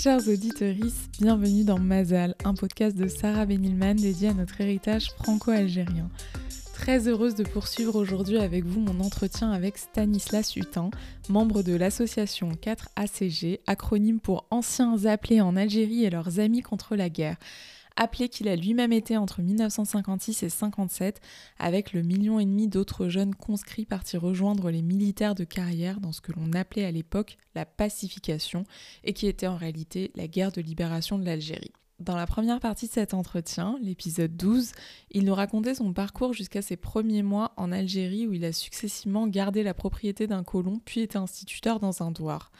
Chers auditeurs, bienvenue dans Mazal, un podcast de Sarah Benilman dédié à notre héritage franco-algérien. Très heureuse de poursuivre aujourd'hui avec vous mon entretien avec Stanislas Hutin, membre de l'association 4ACG, acronyme pour Anciens appelés en Algérie et leurs amis contre la guerre appelé qu'il a lui-même été entre 1956 et 57, avec le million et demi d'autres jeunes conscrits partis rejoindre les militaires de carrière dans ce que l'on appelait à l'époque la pacification, et qui était en réalité la guerre de libération de l'Algérie. Dans la première partie de cet entretien, l'épisode 12, il nous racontait son parcours jusqu'à ses premiers mois en Algérie où il a successivement gardé la propriété d'un colon puis été instituteur dans un douar.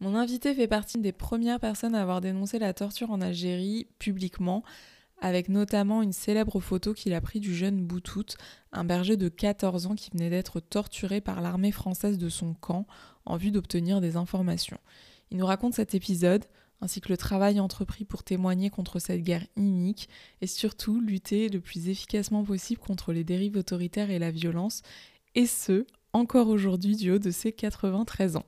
Mon invité fait partie des premières personnes à avoir dénoncé la torture en Algérie publiquement, avec notamment une célèbre photo qu'il a prise du jeune Boutout, un berger de 14 ans qui venait d'être torturé par l'armée française de son camp en vue d'obtenir des informations. Il nous raconte cet épisode, ainsi que le travail entrepris pour témoigner contre cette guerre inique et surtout lutter le plus efficacement possible contre les dérives autoritaires et la violence, et ce, encore aujourd'hui du haut de ses 93 ans.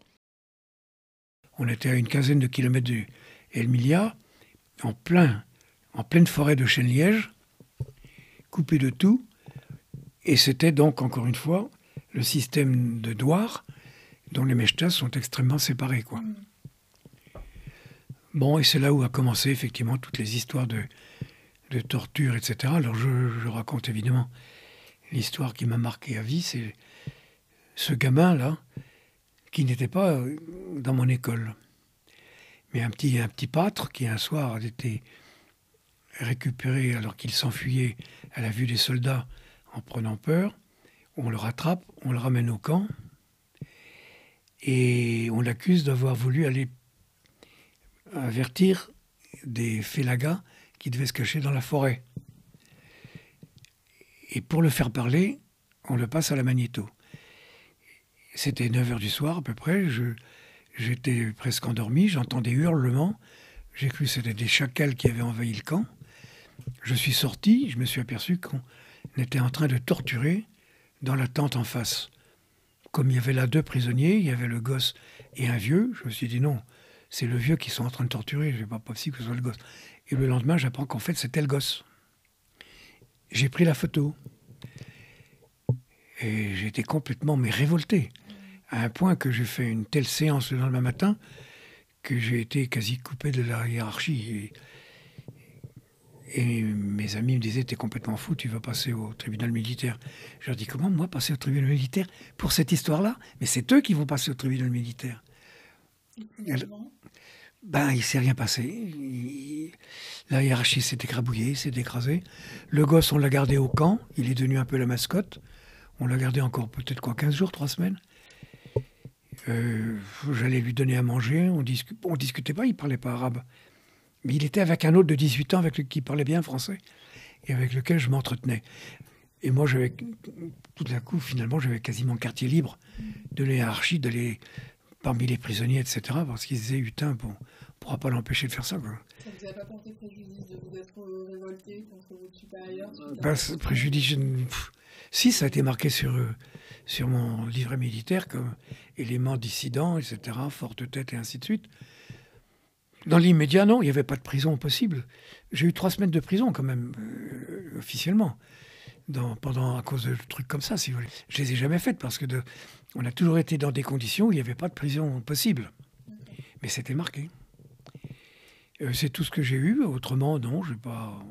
On était à une quinzaine de kilomètres du Elmilia, en, plein, en pleine forêt de chêne-liège, coupé de tout. Et c'était donc, encore une fois, le système de Douar, dont les mechtas sont extrêmement séparés. Quoi. Bon, et c'est là où a commencé effectivement toutes les histoires de, de torture, etc. Alors je, je raconte évidemment l'histoire qui m'a marqué à vie, c'est ce gamin-là, qui n'était pas euh, dans mon école. Mais un petit, un petit pâtre qui un soir a été récupéré alors qu'il s'enfuyait à la vue des soldats en prenant peur. On le rattrape, on le ramène au camp et on l'accuse d'avoir voulu aller avertir des félagas qui devaient se cacher dans la forêt. Et pour le faire parler, on le passe à la magnéto. C'était 9 h du soir à peu près. j'étais presque endormi. J'entends des hurlements. J'ai cru que c'était des chacals qui avaient envahi le camp. Je suis sorti. Je me suis aperçu qu'on était en train de torturer dans la tente en face. Comme il y avait là deux prisonniers, il y avait le gosse et un vieux, je me suis dit non, c'est le vieux qui sont en train de torturer, c'est pas possible que ce soit le gosse. Et le lendemain, j'apprends qu'en fait, c'était le gosse. J'ai pris la photo. Et j'étais complètement mais révolté, à un point que j'ai fait une telle séance le lendemain matin que j'ai été quasi coupé de la hiérarchie. Et, mes amis me disaient, t'es complètement fou, tu vas passer au tribunal militaire. Je leur dis, comment moi passer au tribunal militaire pour cette histoire-là? Mais c'est eux qui vont passer au tribunal militaire. ben, il ne s'est rien passé. la hiérarchie s'est écrabouillée, s'est écrasée. Le gosse, on l'a gardé au camp. Il est devenu un peu la mascotte. On l'a gardé encore peut-être quoi, 15 jours, 3 semaines. Euh, j'allais lui donner à manger, on, ne discutait pas, il parlait pas arabe. Mais il était avec un autre de 18 ans avec qui parlait bien français et avec lequel je m'entretenais. Et moi, j'avais tout d'un coup, finalement, j'avais quasiment quartier libre de l'hierarchie, d'aller parmi les prisonniers, etc. Parce qu'ils disaient, putain, bon, on ne pourra pas l'empêcher de faire ça. Quoi. Ça vous a pas porté préjudice de vous être révolté contre votre supérieur bah, Préjudice, si, ça a été marqué sur, euh, sur mon livret militaire comme élément dissident, etc., forte tête et ainsi de suite. Dans l'immédiat, non, il n'y avait pas de prison possible. J'ai eu trois semaines de prison quand même, euh, officiellement, pendant, à cause de trucs comme ça, si vous voulez. Je les ai jamais faites parce que on a toujours été dans des conditions où il n'y avait pas de prison possible. Mais c'était marqué. Euh, c'est tout ce que j'ai eu. Autrement, non, je pas.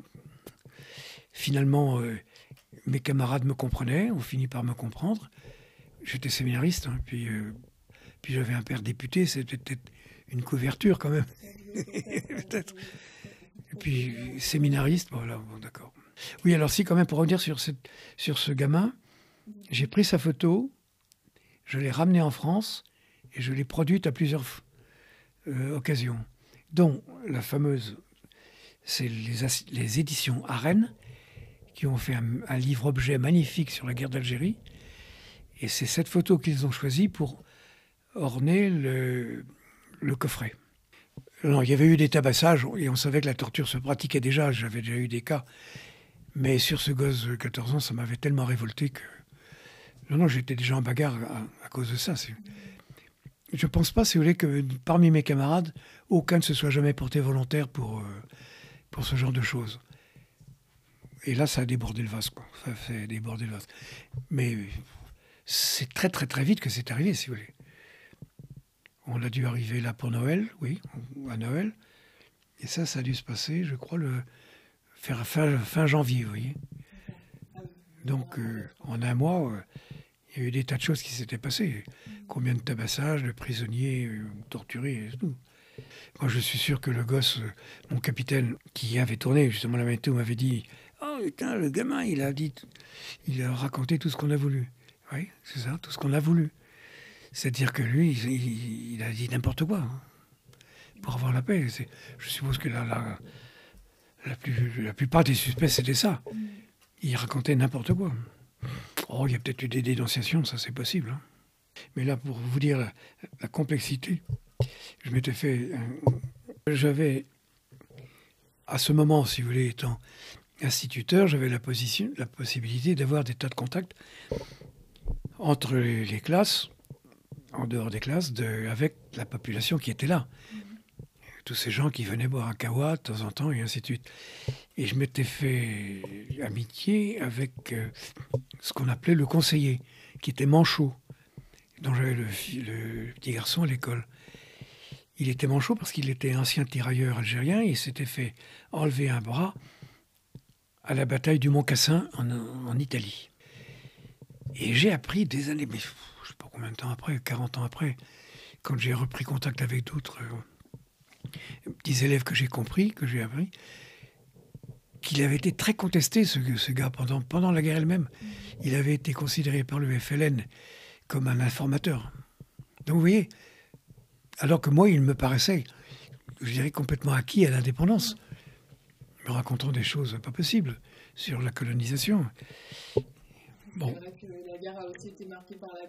Finalement, mes camarades me comprenaient, ont fini par me comprendre. J'étais séminariste, hein, puis, euh, puis j'avais un père député, c'était peut-être une couverture quand même. peut-être. Et puis séminariste, voilà, bon, d'accord. Oui, alors si quand même, pour revenir sur, sur ce gamin, j'ai pris sa photo, je l'ai ramenée en France et je l'ai produite à plusieurs euh, occasions, dont la fameuse, c'est les, les éditions Arène, qui ont fait un, livre-objet magnifique sur la guerre d'Algérie. Et c'est cette photo qu'ils ont choisie pour orner le, coffret. Non, il y avait eu des tabassages et on savait que la torture se pratiquait déjà. J'avais déjà eu des cas. Mais sur ce gosse de 14 ans, ça m'avait tellement révolté que. Non, non, j'étais déjà en bagarre à, cause de ça. je pense pas, si vous voulez, que parmi mes camarades, aucun ne se soit jamais porté volontaire pour, euh, pour ce genre de choses. Et là, ça a débordé le vase. Ça fait déborder le vase. Mais c'est très, très, très vite que c'est arrivé, si vous voulez. On a dû arriver là pour Noël, oui, à Noël. Et ça, ça a dû se passer, je crois, le fin, fin janvier, vous voyez. Donc, euh, en un mois, euh, il y a eu des tas de choses qui s'étaient passées. Combien de tabassages, de prisonniers euh, torturés et tout. Moi, je suis sûr que le gosse, mon capitaine, qui avait tourné justement la météo, m'avait dit Oh putain, le gamin, il a dit, il a raconté tout ce qu'on a voulu. Oui, c'est ça, tout ce qu'on a voulu. C'est-à-dire que lui, il, a dit n'importe quoi hein, pour avoir la paix. Je suppose que la, la, la, plus, la plupart des suspects, c'était ça. Il racontait n'importe quoi. Oh, il y a peut-être eu des dénonciations, ça c'est possible. Hein. Mais là, pour vous dire la, complexité, je m'étais fait. J'avais, à ce moment, si vous voulez, étant instituteur, j'avais la, position, la possibilité d'avoir des tas de contacts entre les, classes, en dehors des classes, de, avec la population qui était là. Tous ces gens qui venaient boire un kawa de temps en temps et ainsi de suite. Et je m'étais fait amitié avec euh, ce qu'on appelait le conseiller, qui était manchot, dont j'avais le, le, petit garçon à l'école. Il était manchot parce qu'il était ancien tirailleur algérien et il s'était fait enlever un bras à la bataille du Mont Cassin en, Italie. Et j'ai appris des années, mais je ne sais pas combien de temps après, 40 ans après, quand j'ai repris contact avec d'autres euh, petits élèves que j'ai compris, que j'ai appris, qu'il avait été très contesté, ce, ce, gars, pendant, pendant la guerre elle-même. Il avait été considéré par le FLN comme un informateur. Donc vous voyez, alors que moi, il me paraissait, je dirais, complètement acquis à l'indépendance me racontant des choses pas possibles sur la colonisation. Bon. la guerre a aussi été marquée par la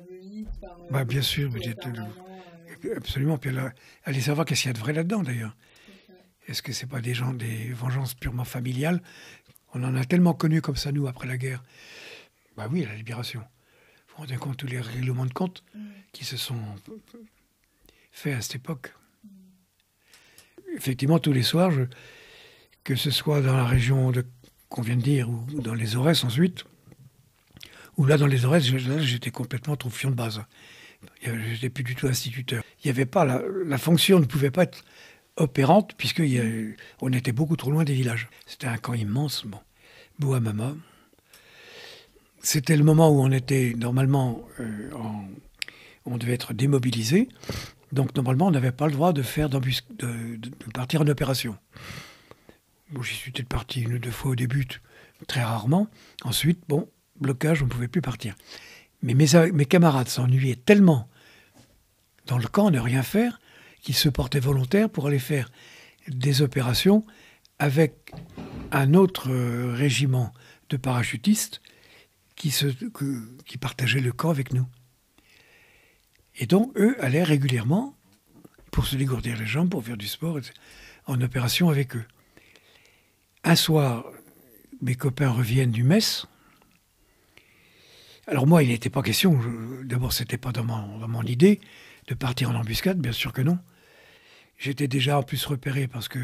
par. Euh, bah, bien sûr, mais euh, absolument. Puis elle allait savoir qu'est-ce qu'il y a de vrai là-dedans d'ailleurs. Est-ce que c'est pas des gens, des vengeances purement familiales? On en a tellement connu comme ça, nous, après la guerre. Bah oui, la libération. Vous vous rendez compte tous les règlements de compte mm. qui se sont faits à cette époque? Effectivement, tous les soirs, je, que ce soit dans la région qu'on vient de dire ou dans les Aurès ensuite, ou là dans les Aurès, j'étais complètement troufion de base. Je n'étais plus du tout instituteur. Il n'y avait pas la, fonction ne pouvait pas être opérante puisque on était beaucoup trop loin des villages. C'était un camp immense, bon, Bouamama. C'était le moment où on était normalement, euh, on devait être démobilisé. Donc normalement, on n'avait pas le droit de faire de, de partir en opération. J'y suis peut-être parti une ou deux fois au début, très rarement. Ensuite, bon, blocage, on ne pouvait plus partir. Mais mes, camarades s'ennuyaient tellement dans le camp, ne rien faire, qu'ils se portaient volontaires pour aller faire des opérations avec un autre euh, régiment de parachutistes qui, se, le camp avec nous. Et donc, eux allaient régulièrement, pour se dégourdir les jambes, pour faire du sport, en opération avec eux. Un soir, mes copains reviennent du mess. Alors moi, il n'était pas question, d'abord c'était pas dans mon, idée de partir en embuscade, bien sûr que non. J'étais déjà en plus repéré parce que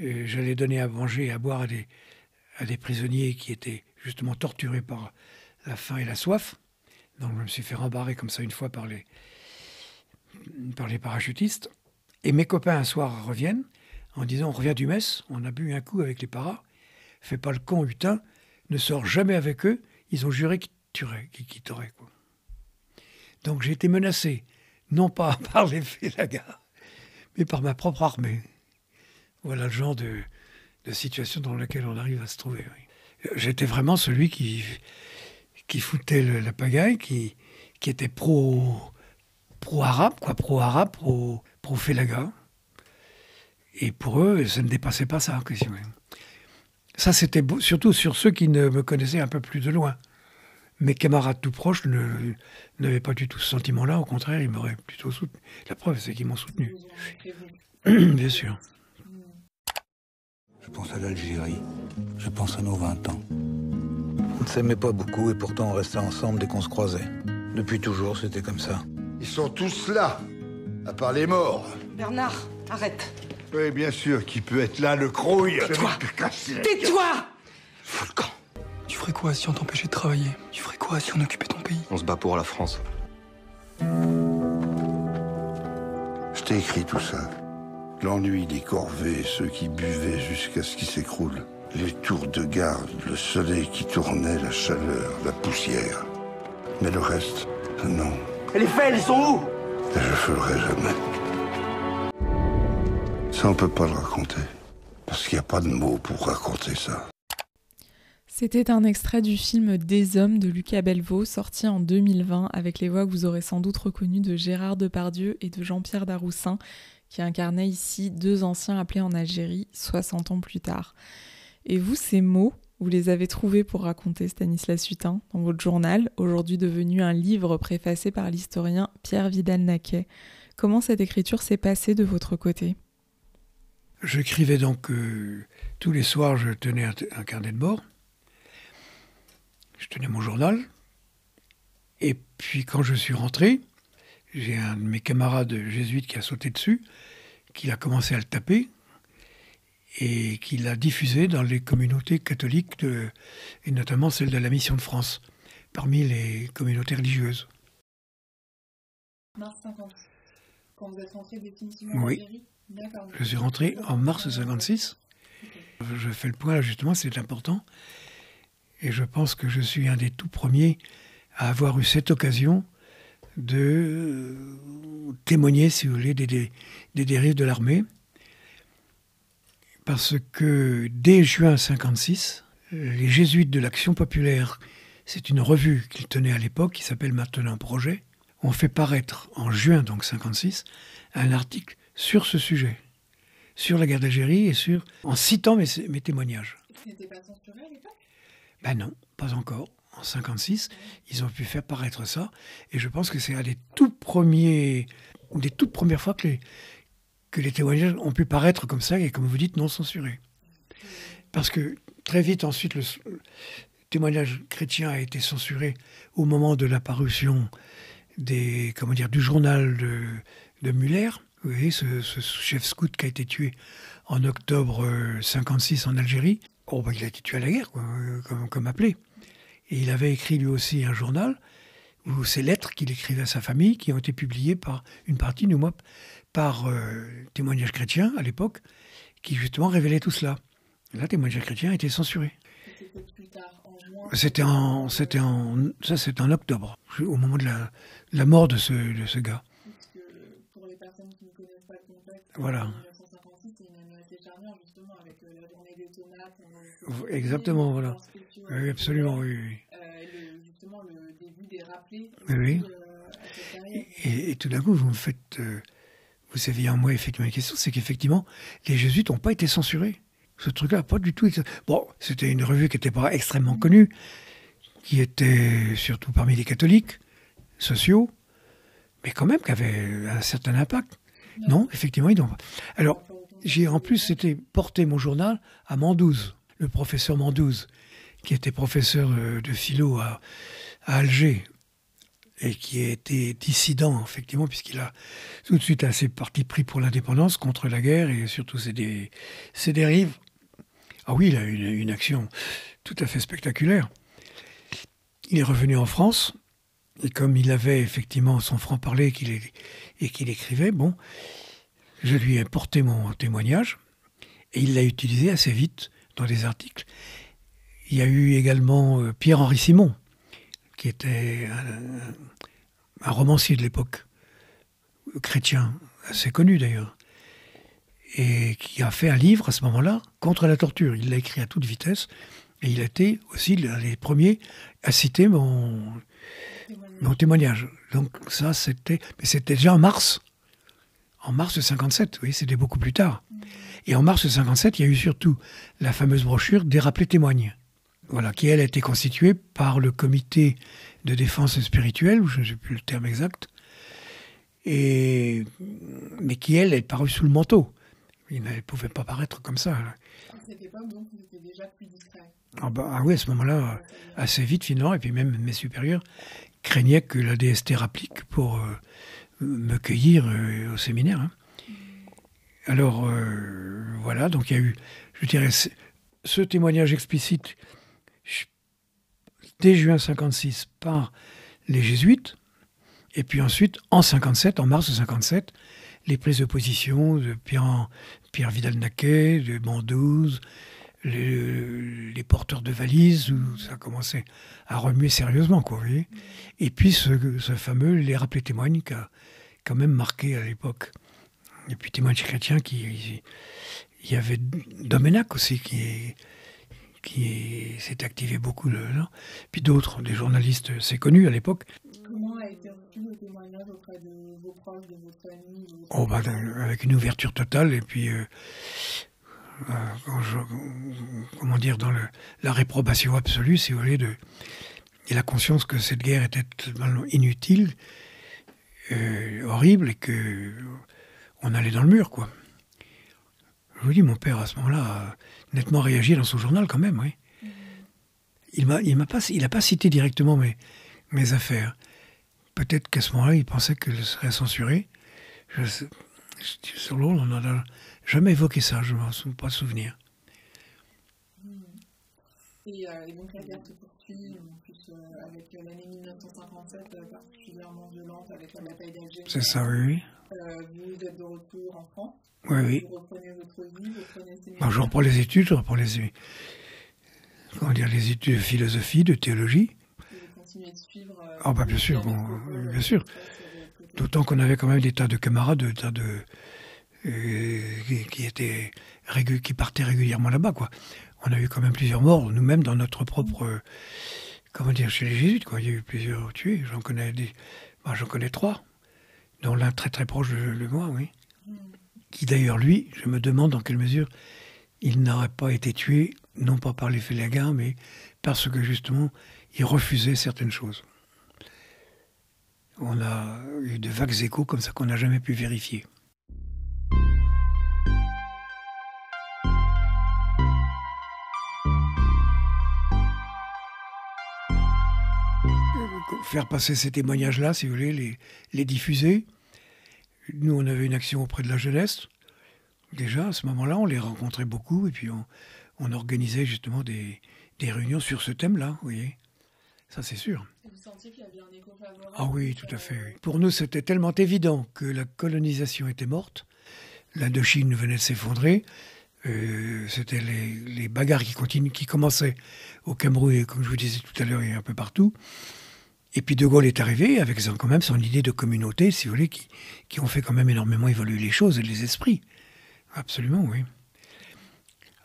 euh, j'allais donner à manger et à boire à des, à des prisonniers qui étaient justement torturés par la faim et la soif. Donc je me suis fait rembarrer comme ça une fois par les, par les parachutistes. Et mes copains un soir reviennent en disant on revient du mess, on a bu un coup avec les paras, fais pas le con hutin, ne sors jamais avec eux, ils ont juré qu'ils tueraient, qu'ils quitteraient. Quoi. Donc j'ai été menacé, non pas par les Félagas, mais par ma propre armée. Voilà le genre de, situation dans laquelle on arrive à se trouver. J'étais vraiment celui qui, foutait la pagaille, qui, qui était pro, pro-arabe, quoi, pro-arabe, pro, pro-Félaga. Et pour eux, ça ne dépassait pas ça. Ça, c'était surtout sur ceux qui ne me connaissaient un peu plus de loin. Mes camarades tout proches n'avaient pas du tout ce sentiment-là. Au contraire, ils m'auraient plutôt soutenu. La preuve, c'est qu'ils m'ont soutenu. Bien sûr. Je pense à l'Algérie. Je pense à nos 20 ans. On ne s'aimait pas beaucoup et pourtant on restait ensemble dès qu'on se croisait. Depuis toujours, c'était comme ça. Ils sont tous là. À part les morts. Bernard, arrête. Oui, bien sûr, qui peut être là, le crouille Tais-toi Tais-toi Fous le camp. Tu ferais quoi si on t'empêchait de travailler? Tu ferais quoi si on occupait ton pays? On se bat pour la France. Je t'ai écrit tout ça. L'ennui des corvées, ceux qui buvaient jusqu'à ce qu'ils s'écroulent. Les tours de garde, le soleil qui tournait, la chaleur, la poussière. Mais le reste, non. Et les faits, ils sont où? Et je ferai jamais. Ça, on peut pas le raconter. Parce qu'il n'y a pas de mots pour raconter ça. C'était un extrait du film Des Hommes de Lucas Belvaux, sorti en 2020, avec les voix que vous aurez sans doute reconnues de Gérard Depardieu et de Jean-Pierre Daroussin, qui incarnaient ici deux anciens appelés en Algérie 60 ans plus tard. Et vous, ces mots, vous les avez trouvés pour raconter Stanislas Hutin dans votre journal, aujourd'hui devenu un livre préfacé par l'historien Pierre Vidal-Naquet. Comment cette écriture s'est passée de votre côté? J'écrivais donc euh, tous les soirs, je tenais un, un, carnet de bord. Je tenais mon journal. Et puis quand je suis rentré, j'ai un de mes camarades jésuites qui a sauté dessus, qui a commencé à le taper et qui l'a diffusé dans les communautés catholiques, de, et notamment celle de la Mission de France, parmi les communautés religieuses. Mars 50. Quand vous êtes rentré définitivement oui. en Algérie Je suis rentré en mars 56. Okay. Je fais le point là justement, c'est important. Et je pense que je suis un des tout premiers à avoir eu cette occasion de témoigner, si vous voulez, des, des, des dérives de l'armée. Parce que dès juin 56, les jésuites de l'Action populaire, c'est une revue qu'ils tenaient à l'époque qui s'appelle maintenant Projet, ont fait paraître en juin donc 56 un article sur ce sujet, sur la guerre d'Algérie et sur en citant mes, mes témoignages. C'était pas censuré à l'époque? Ben non, pas encore. En 56, ils ont pu faire paraître ça, et je pense que c'est un des tout premiers, des toutes premières fois que les, que les témoignages ont pu paraître comme ça et comme vous dites non censurés. Parce que très vite ensuite le, le témoignage chrétien a été censuré au moment de la parution des comment dire du journal de, de Muller. Voyez ce, ce, chef scout qui a été tué en octobre 56 en Algérie. Oh ben, il a été tué à la guerre, quoi, comme, appelé. Et il avait écrit lui aussi un journal où ces lettres qu'il écrivait à sa famille, qui ont été publiées par une partie, du moins par euh, témoignage chrétien à l'époque, qui justement révélait tout cela. Là, témoignage chrétien a été censuré. C'était en, en, en octobre, au moment de la, mort de ce gars. Tomates. Exactement, voilà. Oui, absolument, oui. oui. Euh, le, justement le début des rappelés. Oui, oui. Euh, et, et, tout d'un coup, vous me faites, euh, vous avez en moi effectivement une question, c'est qu'effectivement, les jésuites n'ont pas été censurés. Ce truc-là pas du tout. Bon, c'était une revue qui n'était pas extrêmement connue, qui était surtout parmi les catholiques, sociaux, mais quand même qui avait un certain impact. Non, effectivement, ils n'ont pas. Alors, j'ai en plus c'était porté mon journal à Mandouze, le professeur Mandouze, qui était professeur de philo à, Alger et qui été dissident, effectivement, puisqu'il a tout de suite assez parti pris pour l'indépendance contre la guerre et surtout ses, dé, ses dérives. Ah oui, il a eu une, action tout à fait spectaculaire. Il est revenu en France, et comme il avait effectivement son franc-parler et qu'il écrivait, bon, je lui ai porté mon témoignage, et il l'a utilisé assez vite dans des articles. Il y a eu également euh, Pierre-Henri Simon, qui était un romancier de l'époque, chrétien, assez connu d'ailleurs, et qui a fait un livre à ce moment-là contre la torture. Il l'a écrit à toute vitesse, et il a été aussi l'un des premiers à citer mon, mon témoignage. Donc ça, c'était, mais c'était déjà en mars, en mars 57. Oui, c'était beaucoup plus tard. Et en mars 57, il y a eu surtout la fameuse brochure des rappelés témoignent voilà, qui elle a été constituée par le comité de défense spirituelle, je ne sais plus le terme exact, et, mais qui elle est parue sous le manteau. Il ne pouvait pas paraître comme ça. Déjà plus discret. Ah, bah, ah oui, à ce moment-là, assez vite finalement, et puis même mes supérieurs craignaient que la DST rapplique pour euh, me cueillir au séminaire. Hein. Alors, voilà, donc il y a eu, je dirais, ce témoignage explicite dès juin 56 par les jésuites, et puis ensuite, en 57, en mars 57, les prises de position de Pierre, Pierre Vidal-Naquet, de Bandouze, les, porteurs de valises, où ça commençait à remuer sérieusement, quoi. Et puis ce, fameux Les rappelés témoignes qui a quand même marqué à l'époque. Et puis témoignages chrétiens qui. Il y avait Domenac aussi qui qui s'est activé beaucoup. Puis d'autres, des journalistes, c'est connu à l'époque. Comment a été reçu le témoignage auprès de vos proches, de vos familles oh, bah, Avec une ouverture totale et puis euh, euh, comment dire, dans le, la réprobation absolue, si vous voulez, de, et la conscience que cette guerre était inutile, euh, horrible, et que on allait dans le mur, quoi. Je vous dis, mon père, à ce moment-là, a nettement réagi dans son journal, quand même, oui. Il m'a, il m'a pas, il a pas cité directement mes, mes affaires. Peut-être qu'à ce moment-là, il pensait que je serais censuré. Je, sur l'eau, on en a jamais évoqué ça, je ne m'en souviens pas souvenir. Et, euh, et, donc la guerre se poursuit, en plus euh, avec euh, l'année 1957 euh, particulièrement violente avec la bataille d'Alger. C'est ça, oui. Euh, vous êtes de retour en France. Oui, oui. Vous reprenez votre vie, vous reprenez ces ben, Je reprends les études, je reprends les, comment dire, les études de philosophie, de théologie. Continuez de suivre. Ah, bah, bien sûr, bon, bien sûr. D'autant qu'on avait quand même des tas de camarades, des tas de euh, qui, étaient, qui partaient régulièrement là-bas. Quoi. On a eu quand même plusieurs morts, nous-mêmes, dans notre propre. comment dire, chez les jésuites. Quoi. Il y a eu plusieurs tués. J'en connais, des, bah, j'en connais trois, dont l'un très très proche de, moi, oui. Qui d'ailleurs, lui, je me demande dans quelle mesure il n'aurait pas été tué, non pas par les Félaguins, mais parce que justement, il refusait certaines choses. On a eu de vagues échos comme ça qu'on n'a jamais pu vérifier. faire passer ces témoignages-là, si vous voulez, les, diffuser. Nous, on avait une action auprès de la jeunesse. Déjà, à ce moment-là, on les rencontrait beaucoup et puis on, on organisait justement des, des, réunions sur ce thème-là, vous voyez. Ça, c'est sûr. vous sentiez qu'il y avait un écho favorable Ah oui, tout à fait. Pour nous, c'était tellement évident que la colonisation était morte. L'Indochine venait de s'effondrer. Euh, c'était les, les, bagarres qui, continuent, qui commençaient au Cameroun et, comme je vous disais tout à l'heure, et un peu partout. Et puis De Gaulle est arrivé avec quand même son idée de communauté, si vous voulez, qui, qui ont fait quand même énormément évoluer les choses et les esprits. Absolument, oui.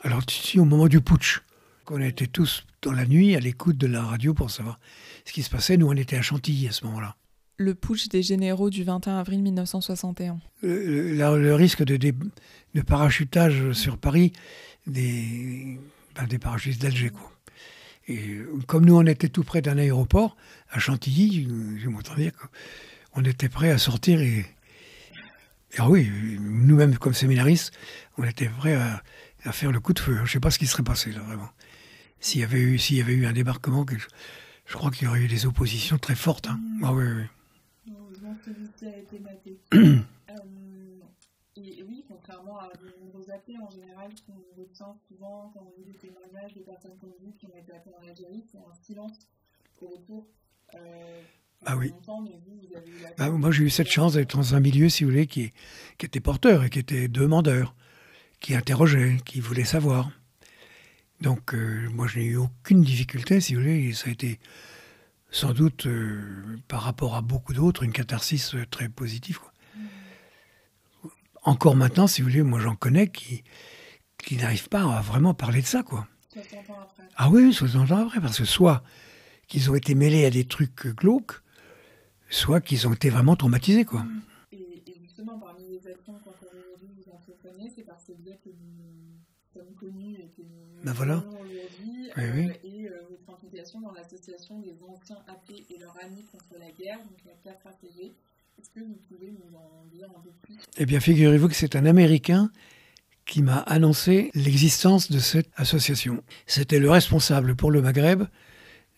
Alors, si au moment du putsch, qu'on était tous dans la nuit à l'écoute de la radio pour savoir ce qui se passait, nous on était à Chantilly à ce moment-là. Le putsch des généraux du 21 avril 1961. Le, risque de, de, parachutage sur Paris des, ben, des parachutistes d'Alger. Et comme nous, on était tout près d'un aéroport, à Chantilly, je m'entends dire qu'on était prêt à sortir et. Ah oui, nous-mêmes, comme séminaristes, on était prêts à, faire le coup de feu. Je ne sais pas ce qui serait passé, là, vraiment. S'il y avait eu, s'il y avait eu un débarquement, je crois qu'il y aurait eu des oppositions très fortes. Hein. Ah oui, oui. celui-ci a été maté. Et, oui, contrairement à de nombreux appels en général qu'on retient souvent quand on lit des témoignages de personnes comme vous qui ont été appelées en Algérie, c'est un silence au retour. Euh, ah oui. bah, moi, j'ai eu cette chance d'être dans un milieu, si vous voulez, qui, qui était porteur et qui était demandeur, qui interrogeait, qui voulait savoir. Donc, euh, moi, je n'ai eu aucune difficulté, si vous voulez, et ça a été sans doute, euh, par rapport à beaucoup d'autres, une catharsis très positive. Quoi encore maintenant, si vous voulez, moi j'en connais qui, qui n'arrivent pas à vraiment parler de ça, quoi. 60 ans après. Ah oui, 60 ans après, parce que soit qu'ils ont été mêlés à des trucs glauques, soit qu'ils ont été vraiment traumatisés, quoi. Et, justement, parmi les actions vous entreprenez, c'est parce que nous sommes connus et que nous ben voilà. aujourd'hui, oui, oui. Euh, et votre implication dans l'association des anciens appelés et leurs amis contre la guerre, donc la 4 APG. Est-ce que vous pouvez nous en dire un peu plus? Eh bien, figurez-vous que c'est un Américain qui m'a annoncé l'existence de cette association. C'était le responsable pour le Maghreb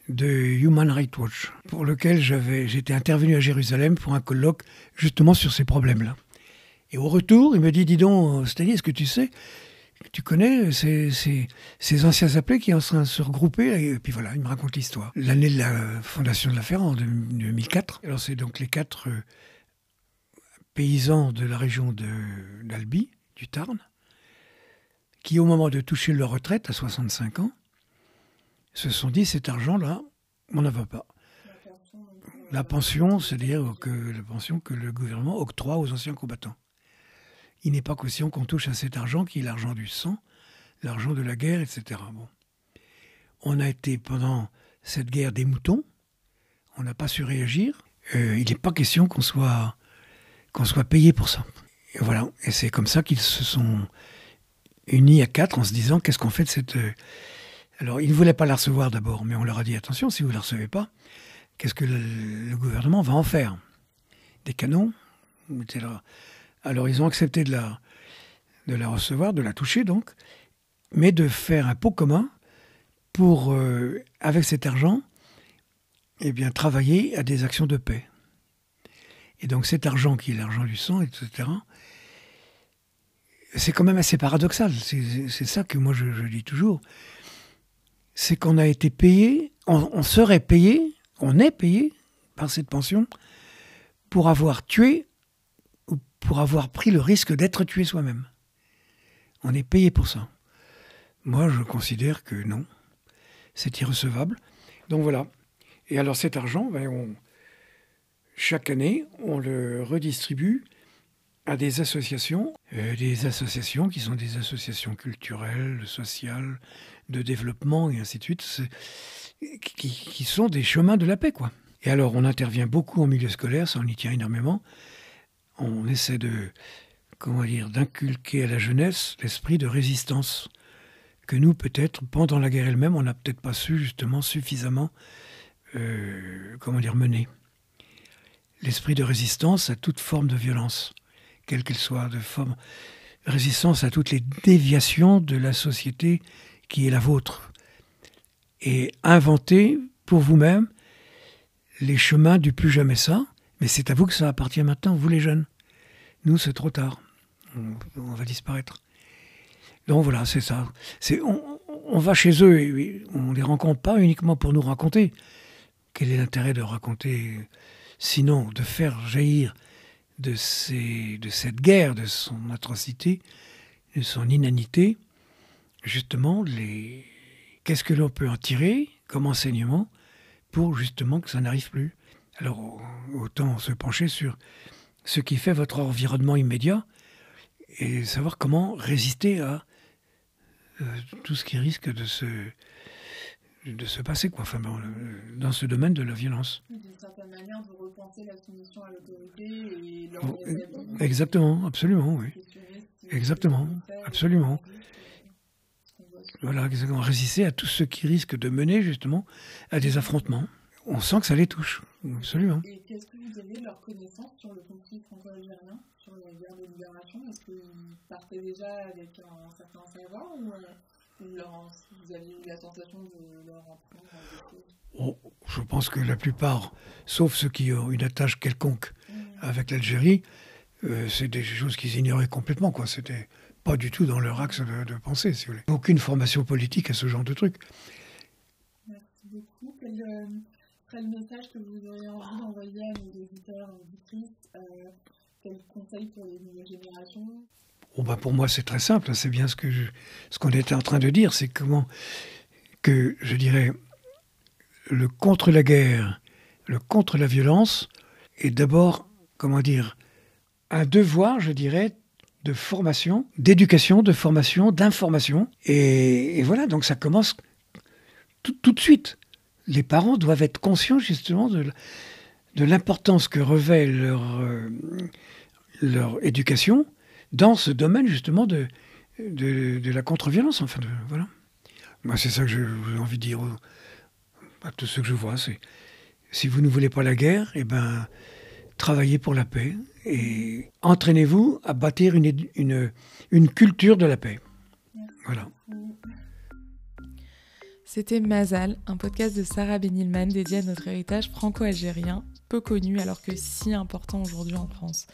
de Human Rights Watch, pour lequel j'avais, j'étais intervenu à Jérusalem pour un colloque justement sur ces problèmes-là. Et au retour, il me dit, dis donc, Stanley, est-ce que tu sais, tu connais ces, anciens appelés qui sont en train de se regrouper Et puis voilà, il me raconte l'histoire. L'année de la fondation de l'affaire, en 2004. Alors c'est donc les quatre euh, paysans de la région d'Albi, du Tarn, qui au moment de toucher leur retraite à 65 ans, se sont dit cet argent-là, on n'en va pas. La pension, c'est-à-dire que la pension que le gouvernement octroie aux anciens combattants. Il n'est pas question qu'on touche à cet argent qui est l'argent du sang, l'argent de la guerre, etc. Bon. On a été pendant cette guerre des moutons, on n'a pas su réagir. Euh, il n'est pas question qu'on soit, soit payé pour ça. Et voilà, et c'est comme ça qu'ils se sont unis à quatre en se disant qu'est-ce qu'on fait de cette euh, alors, ils ne voulaient pas la recevoir d'abord, mais on leur a dit attention, si vous ne la recevez pas, qu'est-ce que le, gouvernement va en faire? Des canons Alors, ils ont accepté de la, de la recevoir, de la toucher donc, mais de faire un pot commun pour, euh, avec cet argent, eh bien, travailler à des actions de paix. Et donc cet argent qui est l'argent du sang, etc., c'est quand même assez paradoxal. C'est ça que moi je dis toujours c'est qu'on a été payé, on, serait payé, on est payé par cette pension pour avoir tué pour avoir pris le risque d'être tué soi-même. On est payé pour ça. Moi, je considère que non, c'est irrecevable. Donc voilà. Et alors cet argent, ben, chaque année, on le redistribue à des associations, euh, des associations qui sont des associations culturelles, sociales, de développement et ainsi de suite, qui, sont des chemins de la paix, quoi. Et alors, on intervient beaucoup en milieu scolaire, ça on y tient énormément. On essaie de, comment dire, d'inculquer à la jeunesse l'esprit de résistance que nous, peut-être, pendant la guerre elle-même, on n'a peut-être pas su justement suffisamment, euh, comment dire, mener. L'esprit de résistance à toute forme de violence, quelle qu'elle soit, de forme résistance à toutes les déviations de la société qui est la vôtre. Et inventez pour vous-même les chemins du plus jamais ça. Mais c'est à vous que ça appartient maintenant, vous les jeunes. Nous, c'est trop tard. On, va disparaître. Donc voilà, c'est ça. On, va chez eux et on ne les rencontre pas uniquement pour nous raconter. Quel est l'intérêt de raconter Sinon, de faire jaillir de, de cette guerre, de son atrocité, de son inanité, justement les qu'est-ce que l'on peut en tirer comme enseignement pour justement que ça n'arrive plus? Alors autant se pencher sur ce qui fait votre environnement immédiat et savoir comment résister à euh, tout ce qui risque de se de se passer quoi, enfin, dans, dans ce domaine de la violence. D'une certaine manière, repenser la soumission à l'autorité et oh, Exactement, absolument, oui. Exactement, absolument. Voilà, on résistait à tout ce qui risque de mener justement à des affrontements. On sent que ça les touche, absolument. Et qu'est-ce que vous avez de leur connaissance sur le conflit franco-algérien, sur la guerre de libération? Est-ce qu'ils partaient déjà avec un, certain savoir ou, euh, vous aviez eu la sensation de leur apprendre oh, Je pense que la plupart, sauf ceux qui ont une attache quelconque mmh. avec l'Algérie, euh, c'est des choses qu'ils ignoraient complètement. Quoi. C'était pas du tout dans leur axe de, pensée, si vous voulez. Aucune formation politique à ce genre de truc. Merci beaucoup. Euh, serait le message que vous auriez envie d'envoyer à nos auditeurs et auditrices euh, Quel conseil pour les nouvelles générations? Oh bah Pour moi, c'est très simple. C'est bien ce que ce qu'on était en train de dire. C'est comment que, je dirais, le contre la guerre, le contre la violence est d'abord, comment dire, un devoir, je dirais, de formation, d'éducation, de formation, d'information. Et, voilà, donc ça commence tout, de suite. Les parents doivent être conscients justement de, l'importance que revêt leur, euh, leur éducation dans ce domaine justement de, de, la contre-violence. Enfin, voilà. Moi, c'est ça que j'ai envie de dire à tous ceux que je vois. C'est si vous ne voulez pas la guerre, eh ben, travaillez pour la paix et entraînez-vous à bâtir une, une, une culture de la paix. Voilà. C'était Mazal, un podcast de Sarah Benilman dédié à notre héritage franco-algérien, peu connu alors que si important aujourd'hui en France.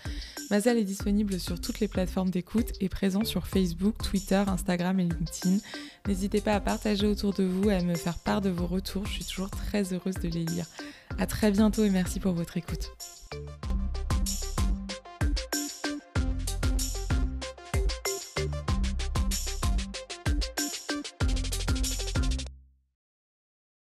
Mazal est disponible sur toutes les plateformes d'écoute et présent sur Facebook, Twitter, Instagram et LinkedIn. N'hésitez pas à partager autour de vous et à me faire part de vos retours, je suis toujours très heureuse de les lire. A très bientôt et merci pour votre écoute.